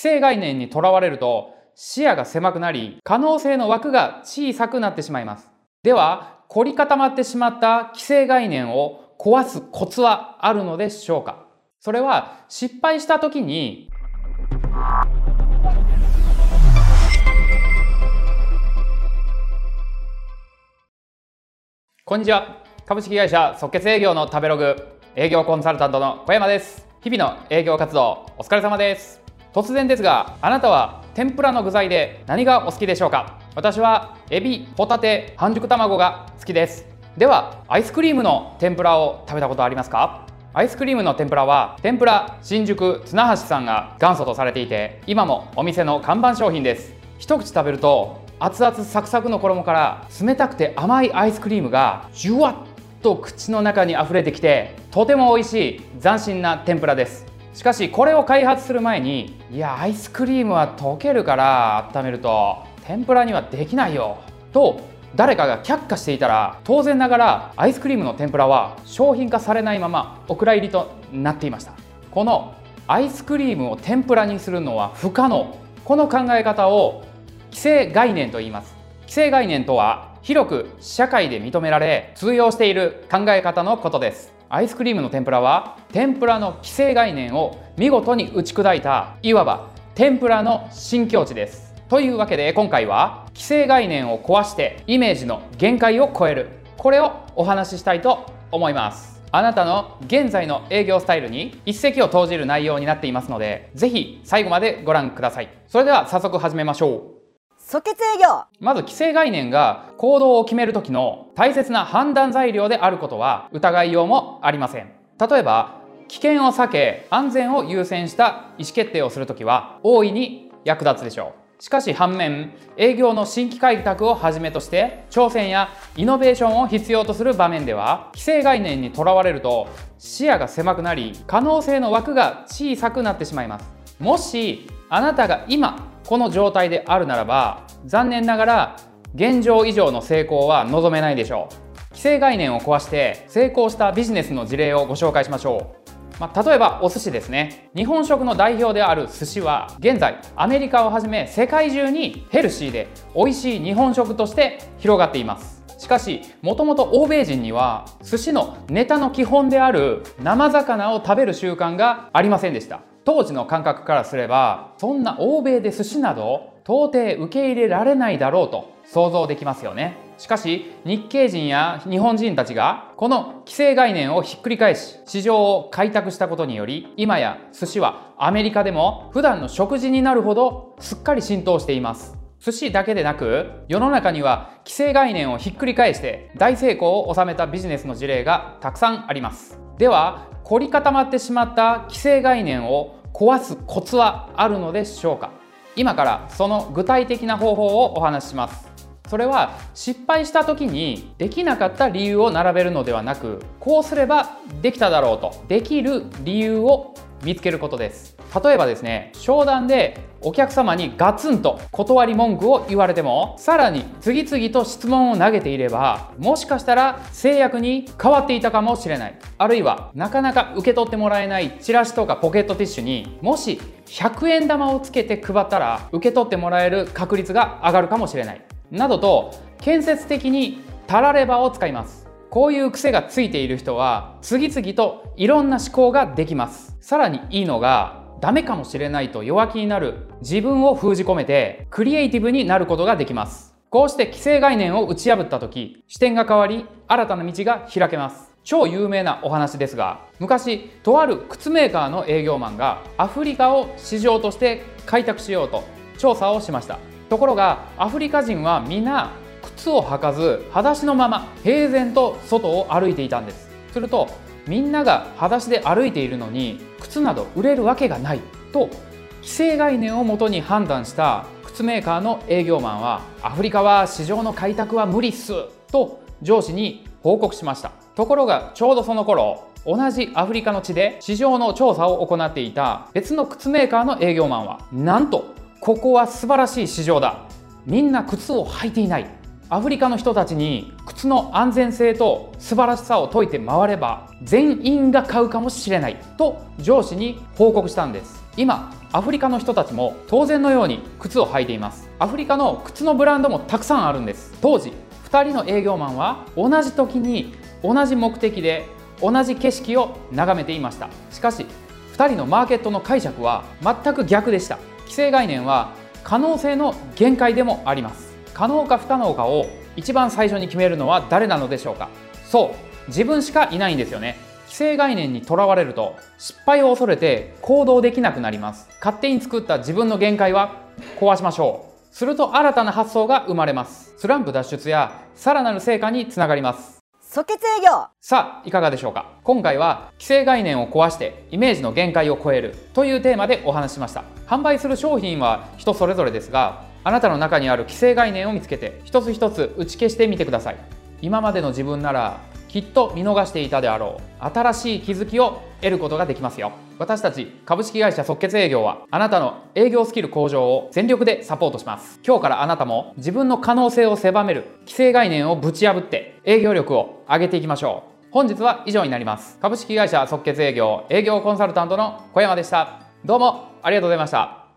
既成概念にとらわれると視野が狭くなり可能性の枠が小さくなってしまいます。では凝り固まってしまった既成概念を壊すコツはあるのでしょうか？それは失敗した時にこんにちは。株式会社即決営業の食べログ営業コンサルタントの小山です。日々の営業活動お疲れ様です。突然ですがあなたは天ぷらの具材で何がお好きでしょうか？私はエビ、ホタテ、半熟卵が好きです。ではアイスクリームの天ぷらを食べたことありますか？アイスクリームの天ぷらは天ぷら新宿綱橋さんが元祖とされていて今もお店の看板商品です。一口食べると熱々サクサクの衣から冷たくて甘いアイスクリームがじゅわっと口の中に溢れてきてとても美味しい斬新な天ぷらです。しかしこれを開発する前にいやアイスクリームは溶けるから温めると天ぷらにはできないよと誰かが却下していたら当然ながらアイスクリームの天ぷらは商品化されないままお蔵入りとなっていました。このアイスクリームを天ぷらにするのは不可能。この考え方を既成概念と言います。既成概念とは広く社会で認められ通用している考え方のことです。アイスクリームの天ぷらは天ぷらの既成概念を見事に打ち砕いたいわば天ぷらの新境地です。というわけで今回は既成概念を壊してイメージの限界を超える。これをお話ししたいと思います。あなたの現在の営業スタイルに一石を投じる内容になっていますのでぜひ最後までご覧ください。それでは早速始めましょう。即決営業。まず既成概念が行動を決める時の大切な判断材料であることは疑いようもありません。例えば危険を避け安全を優先した意思決定をするときは大いに役立つでしょう。しかし反面営業の新規開拓をはじめとして挑戦やイノベーションを必要とする場面では既成概念にとらわれると視野が狭くなり可能性の枠が小さくなってしまいます。もしあなたが今この状態であるならば残念ながら現状以上の成功は望めないでしょう。既成概念を壊して成功したビジネスの事例をご紹介しましょう。まあ、例えばお寿司ですね。日本食の代表である寿司は現在アメリカをはじめ世界中にヘルシーで美味しい日本食として広がっています。しかしもともと欧米人には寿司のネタの基本である生魚を食べる習慣がありませんでした。当時の感覚からすればそんな欧米で寿司など到底受け入れられないだろうと想像できますよね。しかし日系人や日本人たちがこの既成概念をひっくり返し市場を開拓したことにより今や寿司はアメリカでも普段の食事になるほどすっかり浸透しています。寿司だけでなく世の中には既成概念をひっくり返して大成功を収めたビジネスの事例がたくさんあります。では凝り固まってしまった既成概念を壊すコツはあるのでしょうか？今からその具体的な方法をお話しします。それは失敗した時にできなかった理由を並べるのではなくこうすればできただろうとできる理由を見つけることです。例えばですね商談でお客様にガツンと断り文句を言われてもさらに次々と質問を投げていればもしかしたら制約に変わっていたかもしれない。あるいはなかなか受け取ってもらえないチラシとかポケットティッシュにもし100円玉をつけて配ったら受け取ってもらえる確率が上がるかもしれない。などと建設的にたらればを使います。こういう癖がついている人は次々といろんな思考ができます。さらにいいのがダメかもしれないと弱気になる自分を封じ込めてクリエイティブになることができます。こうして既成概念を打ち破った時視点が変わり新たな道が開けます。超有名なお話ですが昔とある靴メーカーの営業マンがアフリカを市場として開拓しようと調査をしました。ところがアフリカ人は皆靴を履かず裸足のまま平然と外を歩いていたんです。するとみんなが裸足で歩いているのに靴など売れるわけがないと既成概念をもとに判断した靴メーカーの営業マンはアフリカは市場の開拓は無理っすと上司に報告しました。ところがちょうどその頃同じアフリカの地で市場の調査を行っていた別の靴メーカーの営業マンはなんとここは素晴らしい市場だ。みんな靴を履いていない。アフリカの人たちに靴の安全性と素晴らしさを説いて回れば全員が買うかもしれないと上司に報告したんです。今アフリカの人たちも当然のように靴を履いています。アフリカの靴のブランドもたくさんあるんです。当時2人の営業マンは同じ時に同じ目的で同じ景色を眺めていました。しかし2人のマーケットの解釈は全く逆でした。既成概念は可能性の限界でもあります。可能か不可能かを一番最初に決めるのは誰なのでしょうか？そう自分しかいないんですよね。既成概念にとらわれると失敗を恐れて行動できなくなります。勝手に作った自分の限界は壊しましょう。すると新たな発想が生まれます。スランプ脱出やさらなる成果につながります。即決営業。さあいかがでしょうか？今回は既成概念を壊してイメージの限界を超えるというテーマでお話ししました。販売する商品は人それぞれですがあなたの中にある既成概念を見つけて一つ一つ打ち消してみてください。今までの自分ならきっと見逃していたであろう。新しい気づきを得ることができますよ。私たち株式会社即決営業はあなたの営業スキル向上を全力でサポートします。今日からあなたも自分の可能性を狭める既成概念をぶち破って営業力を上げていきましょう。本日は以上になります。株式会社即決営業営業コンサルタントの小山でした。どうもありがとうございました。